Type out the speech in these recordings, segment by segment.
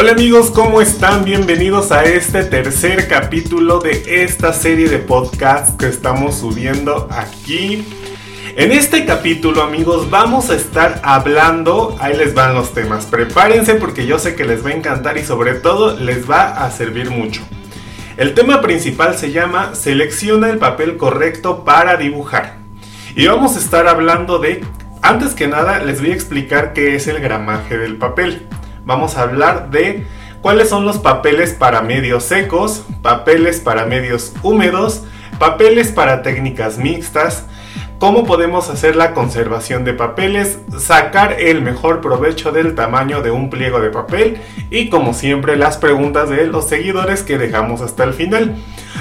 Hola amigos, ¿cómo están? Bienvenidos a este tercer capítulo de esta serie de podcasts que estamos subiendo aquí. En este capítulo amigos vamos a estar hablando, ahí les van los temas, prepárense porque yo sé que les va a encantar y sobre todo les va a servir mucho. El tema principal se llama Selecciona el papel correcto para dibujar. Y vamos a estar hablando de, antes que nada les voy a explicar qué es el gramaje del papel vamos a hablar de cuáles son los papeles para medios secos, papeles para medios húmedos, papeles para técnicas mixtas, cómo podemos hacer la conservación de papeles, sacar el mejor provecho del tamaño de un pliego de papel y como siempre las preguntas de los seguidores que dejamos hasta el final.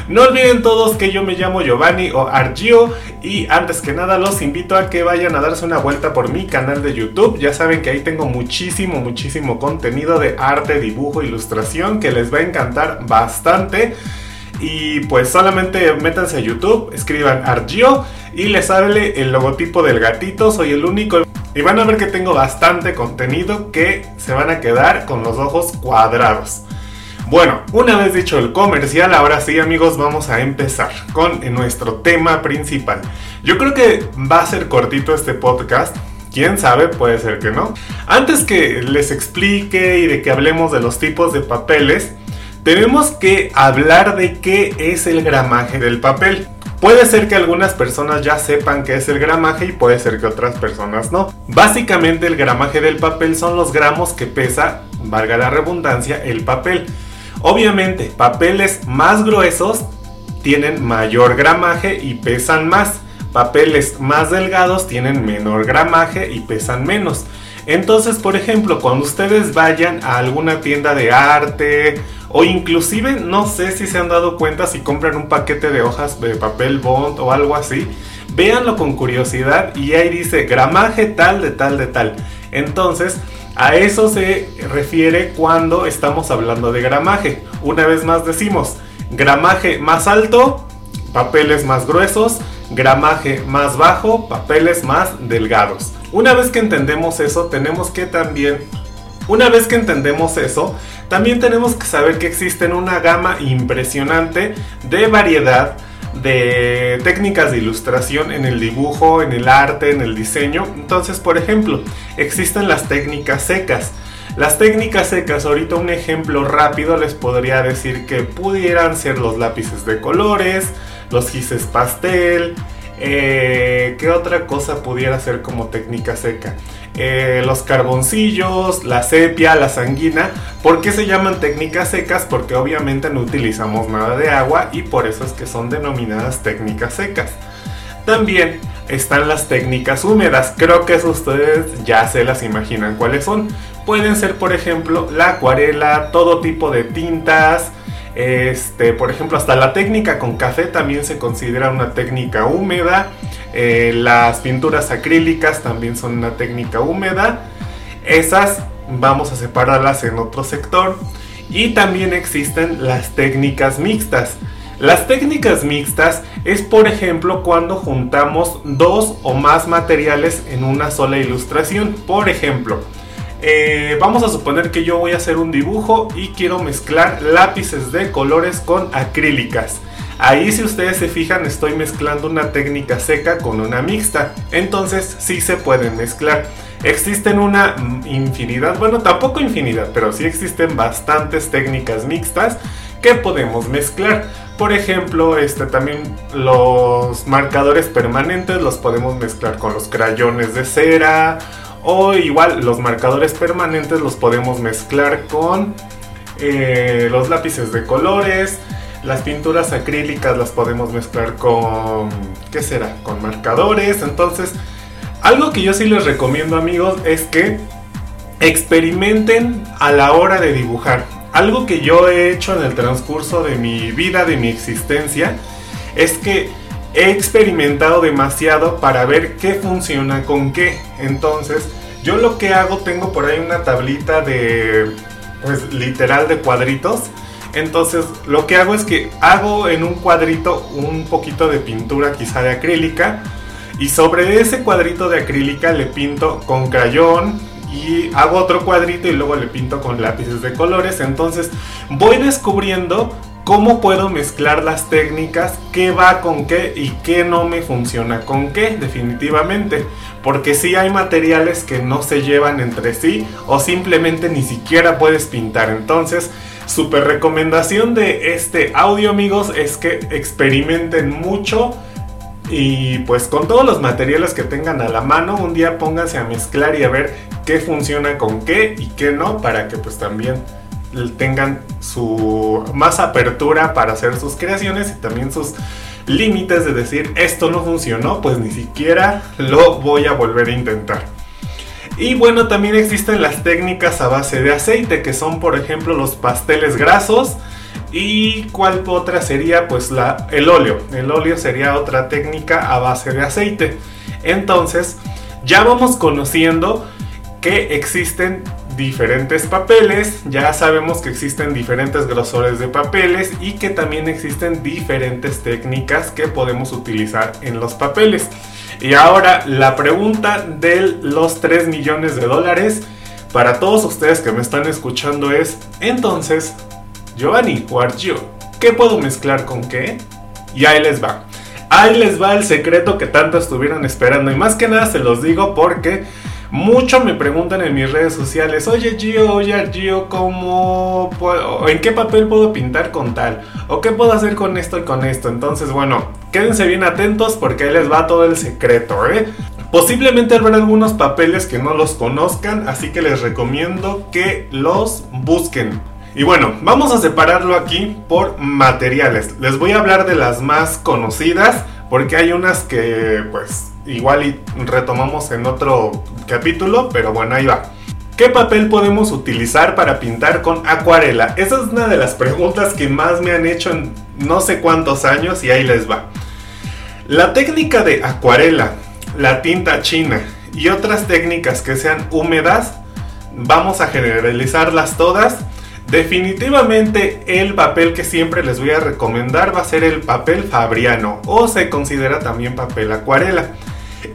No olviden todos que yo me llamo Giovanni o Argio y antes que nada los invito a que vayan a darse una vuelta por mi canal de YouTube. Ya saben que ahí tengo muchísimo, muchísimo contenido de arte, dibujo, ilustración que les va a encantar bastante. Y pues solamente métanse a YouTube, escriban Argio y les sale el logotipo del gatito, soy el único. Y van a ver que tengo bastante contenido que se van a quedar con los ojos cuadrados. Bueno, una vez dicho el comercial, ahora sí amigos vamos a empezar con nuestro tema principal. Yo creo que va a ser cortito este podcast, quién sabe, puede ser que no. Antes que les explique y de que hablemos de los tipos de papeles, tenemos que hablar de qué es el gramaje del papel. Puede ser que algunas personas ya sepan qué es el gramaje y puede ser que otras personas no. Básicamente el gramaje del papel son los gramos que pesa, valga la redundancia, el papel. Obviamente, papeles más gruesos tienen mayor gramaje y pesan más. Papeles más delgados tienen menor gramaje y pesan menos. Entonces, por ejemplo, cuando ustedes vayan a alguna tienda de arte o inclusive, no sé si se han dado cuenta si compran un paquete de hojas de papel bond o algo así, véanlo con curiosidad y ahí dice gramaje tal de tal de tal. Entonces, a eso se refiere cuando estamos hablando de gramaje. Una vez más decimos, gramaje más alto, papeles más gruesos, gramaje más bajo, papeles más delgados. Una vez que entendemos eso, tenemos que también, una vez que entendemos eso, también tenemos que saber que existen una gama impresionante de variedad de técnicas de ilustración en el dibujo, en el arte, en el diseño. Entonces, por ejemplo, existen las técnicas secas. Las técnicas secas, ahorita un ejemplo rápido les podría decir que pudieran ser los lápices de colores, los gises pastel, eh, ¿Qué otra cosa pudiera ser como técnica seca? Eh, los carboncillos, la sepia, la sanguina. ¿Por qué se llaman técnicas secas? Porque obviamente no utilizamos nada de agua y por eso es que son denominadas técnicas secas. También están las técnicas húmedas. Creo que ustedes ya se las imaginan cuáles son. Pueden ser, por ejemplo, la acuarela, todo tipo de tintas, este, por ejemplo, hasta la técnica con café también se considera una técnica húmeda. Eh, las pinturas acrílicas también son una técnica húmeda. Esas vamos a separarlas en otro sector. Y también existen las técnicas mixtas. Las técnicas mixtas es por ejemplo cuando juntamos dos o más materiales en una sola ilustración. Por ejemplo, eh, vamos a suponer que yo voy a hacer un dibujo y quiero mezclar lápices de colores con acrílicas. Ahí si ustedes se fijan estoy mezclando una técnica seca con una mixta. Entonces sí se pueden mezclar. Existen una infinidad, bueno tampoco infinidad, pero sí existen bastantes técnicas mixtas que podemos mezclar. Por ejemplo, este, también los marcadores permanentes los podemos mezclar con los crayones de cera o igual los marcadores permanentes los podemos mezclar con eh, los lápices de colores. Las pinturas acrílicas las podemos mezclar con, ¿qué será? Con marcadores. Entonces, algo que yo sí les recomiendo amigos es que experimenten a la hora de dibujar. Algo que yo he hecho en el transcurso de mi vida, de mi existencia, es que he experimentado demasiado para ver qué funciona con qué. Entonces, yo lo que hago, tengo por ahí una tablita de, pues literal de cuadritos. Entonces, lo que hago es que hago en un cuadrito un poquito de pintura, quizá de acrílica. Y sobre ese cuadrito de acrílica le pinto con crayón y hago otro cuadrito y luego le pinto con lápices de colores. Entonces voy descubriendo cómo puedo mezclar las técnicas, qué va con qué y qué no me funciona con qué, definitivamente. Porque si hay materiales que no se llevan entre sí o simplemente ni siquiera puedes pintar. Entonces, super recomendación de este audio amigos es que experimenten mucho y pues con todos los materiales que tengan a la mano, un día pónganse a mezclar y a ver qué funciona con qué y qué no, para que pues también tengan su más apertura para hacer sus creaciones y también sus límites de decir esto no funcionó, pues ni siquiera lo voy a volver a intentar. Y bueno, también existen las técnicas a base de aceite, que son por ejemplo los pasteles grasos, ¿Y cuál otra sería? Pues el óleo. El óleo sería otra técnica a base de aceite. Entonces, ya vamos conociendo que existen diferentes papeles, ya sabemos que existen diferentes grosores de papeles y que también existen diferentes técnicas que podemos utilizar en los papeles. Y ahora la pregunta de los 3 millones de dólares para todos ustedes que me están escuchando es, entonces, Giovanni, Guargio, ¿qué puedo mezclar con qué? Y ahí les va. Ahí les va el secreto que tanto estuvieron esperando. Y más que nada se los digo porque mucho me preguntan en mis redes sociales, oye Gio, oye Gio, ¿cómo puedo, en qué papel puedo pintar con tal? ¿O qué puedo hacer con esto y con esto? Entonces, bueno, quédense bien atentos porque ahí les va todo el secreto, ¿eh? Posiblemente habrá algunos papeles que no los conozcan, así que les recomiendo que los busquen. Y bueno, vamos a separarlo aquí por materiales. Les voy a hablar de las más conocidas porque hay unas que pues igual retomamos en otro capítulo, pero bueno, ahí va. ¿Qué papel podemos utilizar para pintar con acuarela? Esa es una de las preguntas que más me han hecho en no sé cuántos años y ahí les va. La técnica de acuarela, la tinta china y otras técnicas que sean húmedas, vamos a generalizarlas todas Definitivamente el papel que siempre les voy a recomendar va a ser el papel fabriano o se considera también papel acuarela.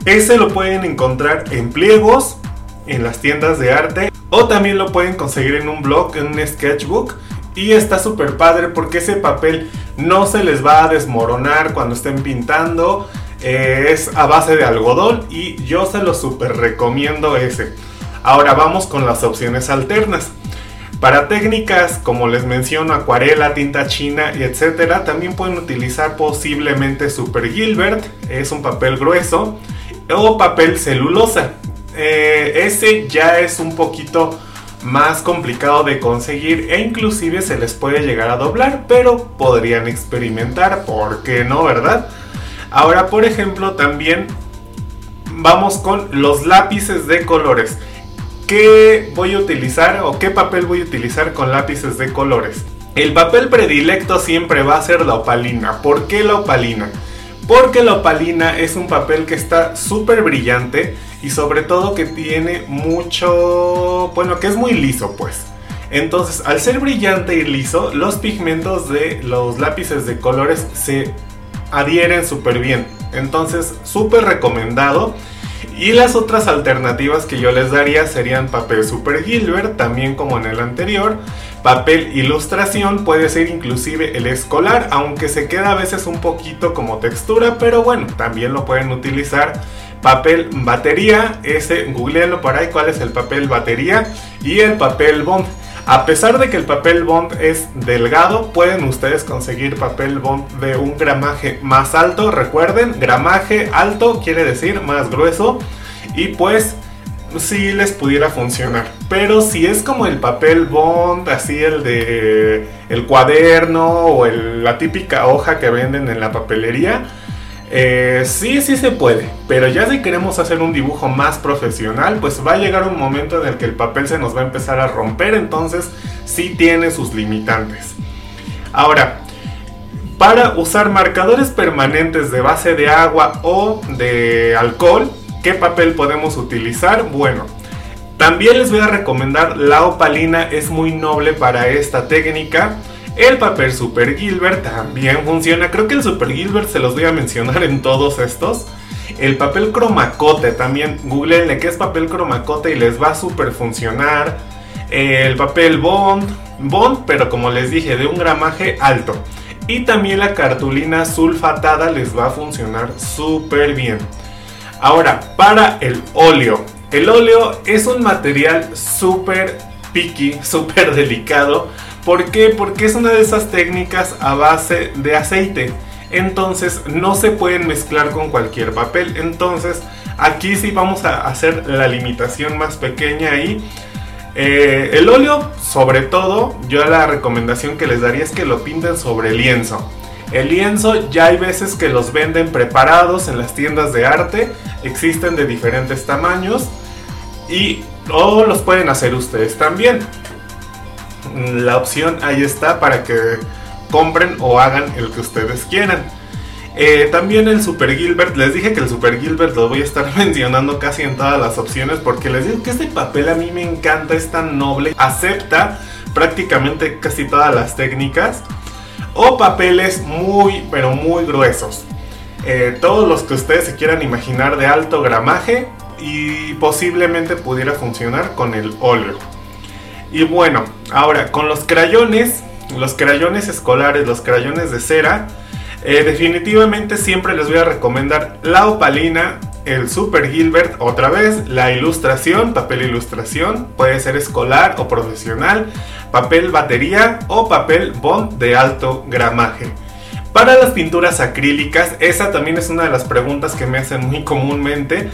Ese lo pueden encontrar en pliegos, en las tiendas de arte o también lo pueden conseguir en un blog, en un sketchbook y está súper padre porque ese papel no se les va a desmoronar cuando estén pintando. Eh, es a base de algodón y yo se lo súper recomiendo ese. Ahora vamos con las opciones alternas. Para técnicas como les menciono, acuarela, tinta china y etcétera, también pueden utilizar posiblemente Super Gilbert, es un papel grueso, o papel celulosa. Eh, ese ya es un poquito más complicado de conseguir e inclusive se les puede llegar a doblar, pero podrían experimentar, ¿por qué no, verdad? Ahora, por ejemplo, también vamos con los lápices de colores. ¿Qué voy a utilizar o qué papel voy a utilizar con lápices de colores? El papel predilecto siempre va a ser la opalina. ¿Por qué la opalina? Porque la opalina es un papel que está súper brillante y sobre todo que tiene mucho, bueno, que es muy liso pues. Entonces, al ser brillante y liso, los pigmentos de los lápices de colores se adhieren súper bien. Entonces, súper recomendado. Y las otras alternativas que yo les daría serían papel Super Gilbert, también como en el anterior. Papel ilustración puede ser inclusive el escolar, aunque se queda a veces un poquito como textura, pero bueno, también lo pueden utilizar. Papel batería, ese googleenlo por ahí cuál es el papel batería y el papel bond. A pesar de que el papel bond es delgado, pueden ustedes conseguir papel bond de un gramaje más alto. Recuerden, gramaje alto quiere decir más grueso. Y pues sí les pudiera funcionar. Pero si es como el papel bond, así el de el cuaderno o la típica hoja que venden en la papelería, eh, sí, sí se puede, pero ya si queremos hacer un dibujo más profesional, pues va a llegar un momento en el que el papel se nos va a empezar a romper, entonces sí tiene sus limitantes. Ahora, para usar marcadores permanentes de base de agua o de alcohol, ¿qué papel podemos utilizar? Bueno, también les voy a recomendar la opalina, es muy noble para esta técnica. El papel Super Gilbert también funciona. Creo que el Super Gilbert se los voy a mencionar en todos estos. El papel cromacote también, googleenle qué es papel cromacote y les va a super funcionar. El papel bond, bond, pero como les dije, de un gramaje alto. Y también la cartulina sulfatada les va a funcionar súper bien. Ahora, para el óleo. El óleo es un material súper picky, súper delicado. ¿Por qué? Porque es una de esas técnicas a base de aceite. Entonces no se pueden mezclar con cualquier papel. Entonces aquí sí vamos a hacer la limitación más pequeña ahí. Eh, el óleo, sobre todo, yo la recomendación que les daría es que lo pinten sobre lienzo. El lienzo ya hay veces que los venden preparados en las tiendas de arte, existen de diferentes tamaños y o los pueden hacer ustedes también. La opción ahí está para que compren o hagan el que ustedes quieran. Eh, también el Super Gilbert, les dije que el Super Gilbert lo voy a estar mencionando casi en todas las opciones porque les digo que este papel a mí me encanta, es tan noble, acepta prácticamente casi todas las técnicas o papeles muy pero muy gruesos. Eh, todos los que ustedes se quieran imaginar de alto gramaje y posiblemente pudiera funcionar con el óleo. Y bueno, ahora con los crayones, los crayones escolares, los crayones de cera, eh, definitivamente siempre les voy a recomendar la opalina, el Super Gilbert, otra vez, la ilustración, papel ilustración, puede ser escolar o profesional, papel batería o papel bond de alto gramaje. Para las pinturas acrílicas, esa también es una de las preguntas que me hacen muy comúnmente.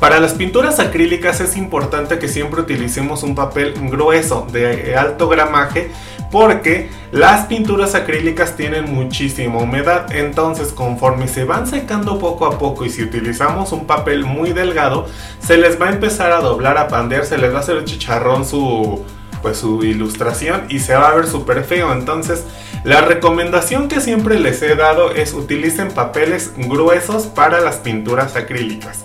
Para las pinturas acrílicas es importante que siempre utilicemos un papel grueso de alto gramaje porque las pinturas acrílicas tienen muchísima humedad, entonces conforme se van secando poco a poco y si utilizamos un papel muy delgado, se les va a empezar a doblar, a pandear, se les va a hacer chicharrón su pues su ilustración y se va a ver súper feo. Entonces, la recomendación que siempre les he dado es utilicen papeles gruesos para las pinturas acrílicas.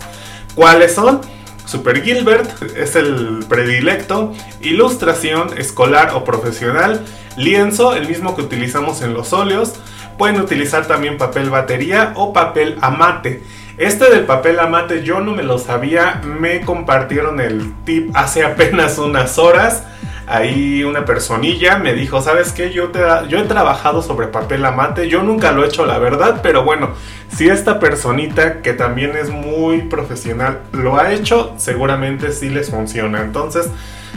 ¿Cuáles son? Super Gilbert es el predilecto, ilustración escolar o profesional, lienzo, el mismo que utilizamos en los óleos, pueden utilizar también papel batería o papel amate. Este del papel amate yo no me lo sabía, me compartieron el tip hace apenas unas horas ahí una personilla me dijo, ¿sabes qué? Yo, te, yo he trabajado sobre papel amate, yo nunca lo he hecho la verdad, pero bueno, si esta personita que también es muy profesional lo ha hecho, seguramente sí les funciona. Entonces,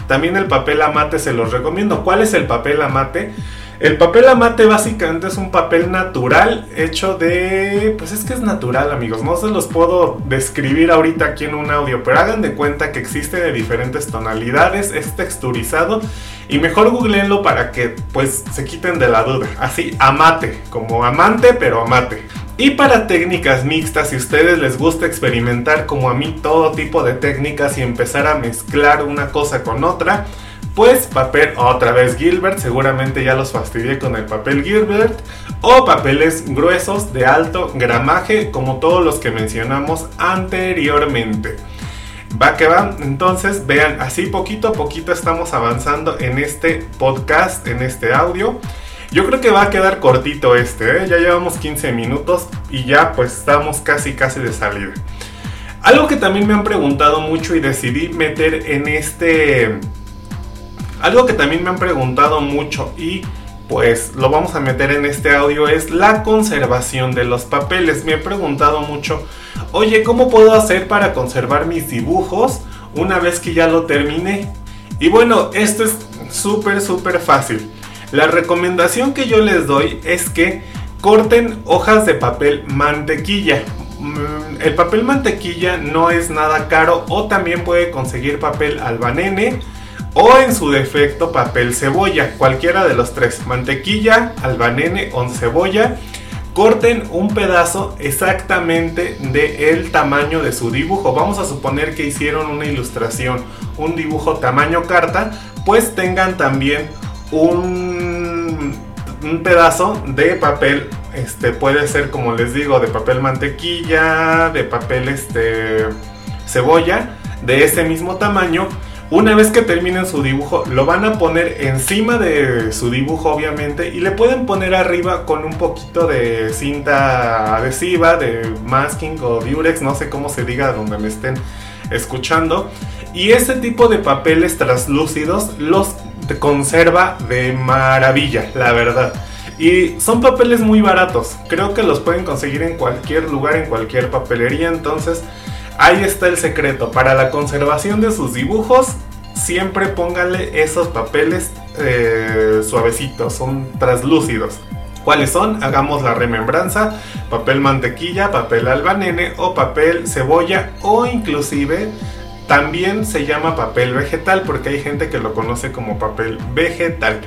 también el papel amate se los recomiendo. ¿Cuál es el papel amate? El papel amate básicamente es un papel natural hecho de... Pues es que es natural amigos, no se los puedo describir ahorita aquí en un audio, pero hagan de cuenta que existe de diferentes tonalidades, es texturizado y mejor googleenlo para que pues se quiten de la duda. Así, amate, como amante pero amate. Y para técnicas mixtas, si ustedes les gusta experimentar como a mí todo tipo de técnicas y empezar a mezclar una cosa con otra, pues papel otra vez Gilbert, seguramente ya los fastidié con el papel Gilbert. O papeles gruesos de alto gramaje, como todos los que mencionamos anteriormente. Va que va, entonces vean, así poquito a poquito estamos avanzando en este podcast, en este audio. Yo creo que va a quedar cortito este, ¿eh? ya llevamos 15 minutos y ya pues estamos casi casi de salida. Algo que también me han preguntado mucho y decidí meter en este algo que también me han preguntado mucho y pues lo vamos a meter en este audio es la conservación de los papeles. Me han preguntado mucho, oye, ¿cómo puedo hacer para conservar mis dibujos una vez que ya lo terminé? Y bueno, esto es súper, súper fácil. La recomendación que yo les doy es que corten hojas de papel mantequilla. Mm, el papel mantequilla no es nada caro o también puede conseguir papel albanene o en su defecto papel cebolla, cualquiera de los tres, mantequilla, albanene o cebolla. Corten un pedazo exactamente del tamaño de su dibujo. Vamos a suponer que hicieron una ilustración, un dibujo tamaño carta, pues tengan también un, un pedazo de papel este puede ser como les digo de papel mantequilla de papel este cebolla de ese mismo tamaño Una vez que terminen su dibujo, lo van a poner encima de su dibujo, obviamente, y le pueden poner arriba con un poquito de cinta adhesiva, de masking o durex, no sé cómo se diga donde me estén escuchando. Y ese tipo de papeles translúcidos los conserva de maravilla, la verdad. Y son papeles muy baratos, creo que los pueden conseguir en cualquier lugar, en cualquier papelería, entonces Ahí está el secreto. Para la conservación de sus dibujos, siempre pónganle esos papeles eh, suavecitos, son translúcidos. ¿Cuáles son? Hagamos la remembranza, papel mantequilla, papel albanene o papel cebolla o inclusive también se llama papel vegetal porque hay gente que lo conoce como papel vegetal.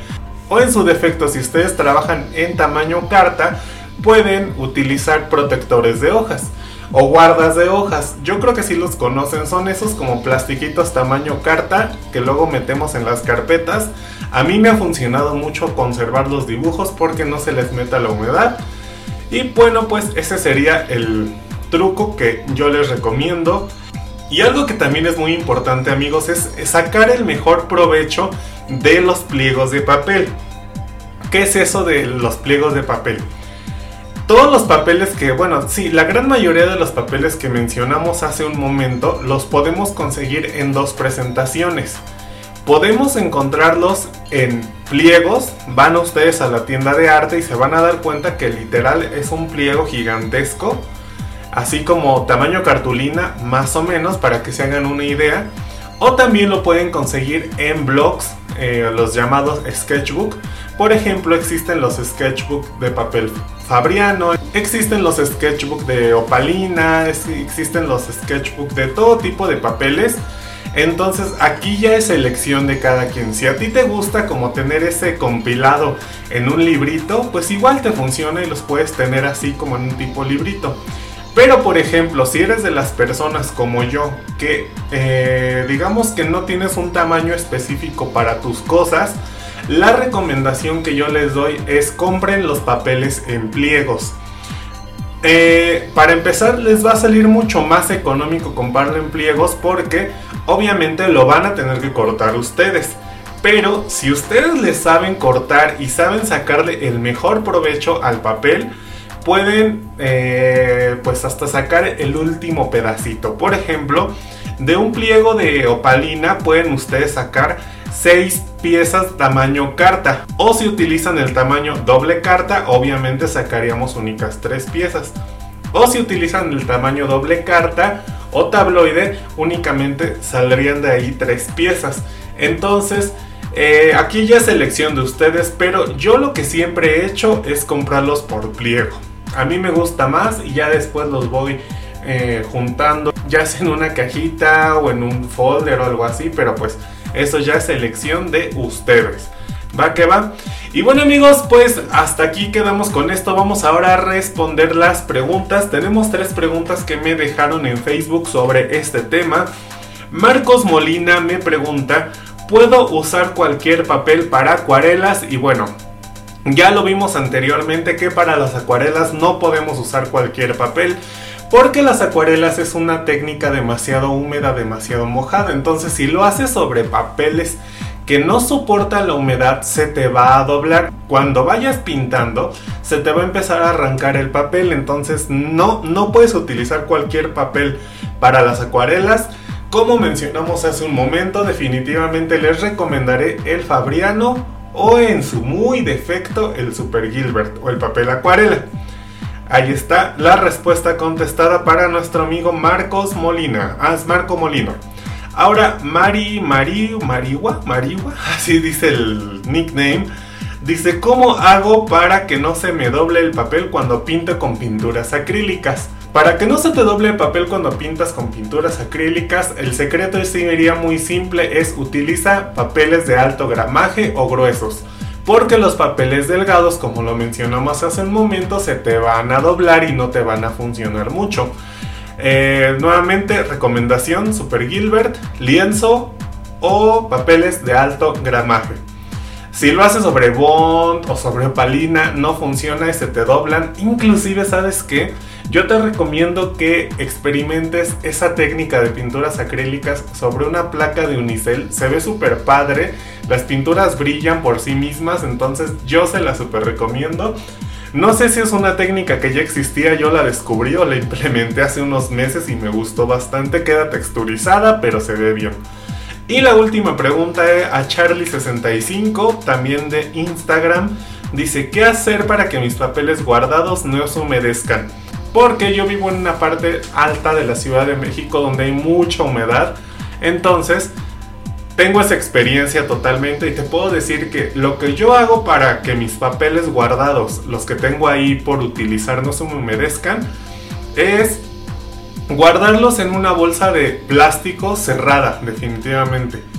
O en su defecto, si ustedes trabajan en tamaño carta, pueden utilizar protectores de hojas o guardas de hojas. Yo creo que sí los conocen, son esos como plastiquitos tamaño carta que luego metemos en las carpetas. A mí me ha funcionado mucho conservar los dibujos porque no se les meta la humedad. Y bueno, pues ese sería el truco que yo les recomiendo. Y algo que también es muy importante amigos es sacar el mejor provecho de los pliegos de papel. ¿Qué es eso de los pliegos de papel? Todos los papeles que, bueno, sí, la gran mayoría de los papeles que mencionamos hace un momento los podemos conseguir en dos presentaciones. Podemos encontrarlos en pliegos, van ustedes a la tienda de arte y se van a dar cuenta que literal es un pliego gigantesco, así como tamaño cartulina más o menos para que se hagan una idea. O también lo pueden conseguir en blogs, eh, los llamados sketchbook. Por ejemplo, existen los sketchbook de papel Fabriano, existen los sketchbook de opalina, existen los sketchbook de todo tipo de papeles. Entonces aquí ya es elección de cada quien. Si a ti te gusta como tener ese compilado en un librito, pues igual te funciona y los puedes tener así como en un tipo librito. Pero por ejemplo, si eres de las personas como yo, que eh, digamos que no tienes un tamaño específico para tus cosas, la recomendación que yo les doy es compren los papeles en pliegos. Eh, para empezar les va a salir mucho más económico comprarlo en pliegos porque obviamente lo van a tener que cortar ustedes. Pero si ustedes le saben cortar y saben sacarle el mejor provecho al papel, pueden eh, pues hasta sacar el último pedacito. Por ejemplo, de un pliego de opalina pueden ustedes sacar 6 piezas tamaño carta. O si utilizan el tamaño doble carta, obviamente sacaríamos únicas 3 piezas. O si utilizan el tamaño doble carta o tabloide, únicamente saldrían de ahí 3 piezas. Entonces, eh, aquí ya es elección de ustedes, pero yo lo que siempre he hecho es comprarlos por pliego. A mí me gusta más y ya después los voy eh, juntando, ya sea en una cajita o en un folder o algo así, pero pues eso ya es elección de ustedes. Va que va. Y bueno amigos, pues hasta aquí quedamos con esto. Vamos ahora a responder las preguntas. Tenemos tres preguntas que me dejaron en Facebook sobre este tema. Marcos Molina me pregunta, ¿puedo usar cualquier papel para acuarelas? Y bueno, ya lo vimos anteriormente que para las acuarelas no podemos usar cualquier papel porque las acuarelas es una técnica demasiado húmeda, demasiado mojada. Entonces si lo haces sobre papeles que no soportan la humedad, se te va a doblar. Cuando vayas pintando, se te va a empezar a arrancar el papel. Entonces no, no puedes utilizar cualquier papel para las acuarelas. Como mencionamos hace un momento, definitivamente les recomendaré el Fabriano o en su muy defecto el Super Gilbert o el papel acuarela. Ahí está la respuesta contestada para nuestro amigo Marcos Molina. Ah, Marco Molino. Ahora, Mari, Mari, Mariwa, Mariwa, así dice el nickname. Dice, ¿cómo hago para que no se me doble el papel cuando pinto con pinturas acrílicas? Para que no se te doble el papel cuando pintas con pinturas acrílicas, el secreto sería muy simple, es utiliza papeles de alto gramaje o gruesos porque los papeles delgados, como lo mencionamos hace un momento, se te van a doblar y no te van a funcionar mucho. Eh, nuevamente, recomendación, Super Gilbert, lienzo o papeles de alto gramaje. Si lo haces sobre bond o sobre opalina, no funciona y se te doblan. Inclusive, ¿sabes qué? Yo te recomiendo que experimentes esa técnica de pinturas acrílicas sobre una placa de unicel. Se ve súper padre, las pinturas brillan por sí mismas, entonces yo se la súper recomiendo. No sé si es una técnica que ya existía, yo la descubrí o la implementé hace unos meses y me gustó bastante. Queda texturizada, pero se ve bien. Y la última pregunta es a Charlie65, también de Instagram. Dice, ¿qué hacer para que mis papeles guardados no se humedezcan? Porque yo vivo en una parte alta de la Ciudad de México donde hay mucha humedad. Entonces, tengo esa experiencia totalmente y te puedo decir que lo que yo hago para que mis papeles guardados, los que tengo ahí por utilizar, no se me humedezcan, es guardarlos en una bolsa de plástico cerrada, definitivamente.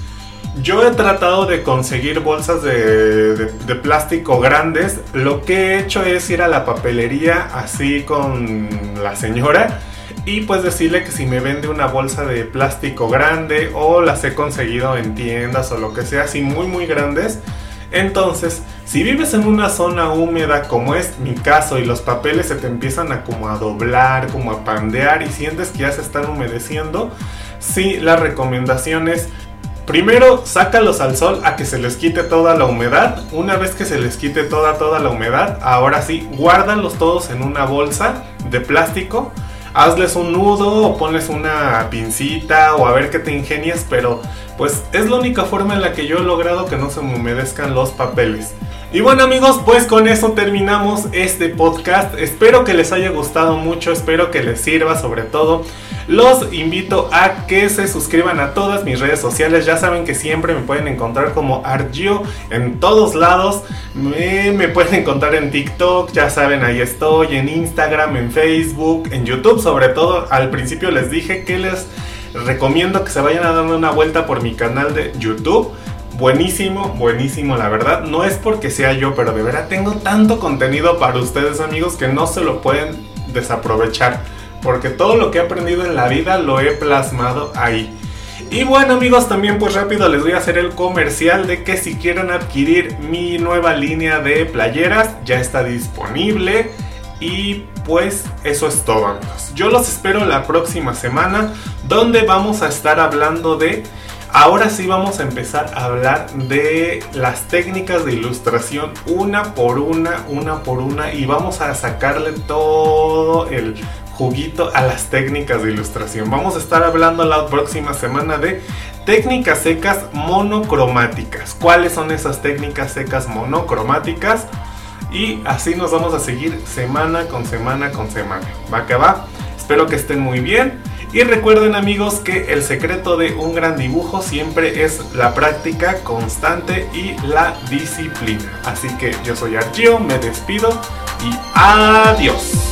Yo he tratado de conseguir bolsas de, plástico grandes. Lo que he hecho es ir a la papelería así con la señora y pues decirle que si me vende una bolsa de plástico grande o las he conseguido en tiendas o lo que sea, así muy muy grandes. Entonces, si vives en una zona húmeda como es mi caso y los papeles se te empiezan a como a doblar, como a pandear y sientes que ya se están humedeciendo, sí, la recomendación es Primero, sácalos al sol a que se les quite toda la humedad. Una vez que se les quite toda toda la humedad, ahora sí, guárdalos todos en una bolsa de plástico hazles un nudo o ponles una pincita o a ver qué te ingenias, pero pues es la única forma en la que yo he logrado que no se me humedezcan los papeles. Y bueno amigos, pues con eso terminamos este podcast. Espero que les haya gustado mucho, espero que les sirva sobre todo. Los invito a que se suscriban a todas mis redes sociales. Ya saben que siempre me pueden encontrar como Argio en todos lados. Me, pueden encontrar en TikTok, ya saben, ahí estoy, en Instagram, en Facebook, en YouTube sobre todo. Al principio les dije que les recomiendo que se vayan a dar una vuelta por mi canal de YouTube buenísimo, buenísimo, la verdad. No es porque sea yo, pero de verdad tengo tanto contenido para ustedes, amigos, que no se lo pueden desaprovechar. Porque todo lo que he aprendido en la vida lo he plasmado ahí. Y bueno amigos, también pues rápido les voy a hacer el comercial de que si quieren adquirir mi nueva línea de playeras, ya está disponible. Y pues eso es todo amigos. Yo los espero la próxima semana donde vamos a estar hablando de Ahora sí vamos a empezar a hablar de las técnicas de ilustración una por una, una por una y vamos a sacarle todo el juguito a las técnicas de ilustración. Vamos a estar hablando la próxima semana de técnicas secas monocromáticas. ¿Cuáles son esas técnicas secas monocromáticas? Y así nos vamos a seguir semana con semana con semana. Va que va. Espero que estén muy bien. Y recuerden amigos que el secreto de un gran dibujo siempre es la práctica constante y la disciplina. Así que yo soy Argio, me despido y adiós.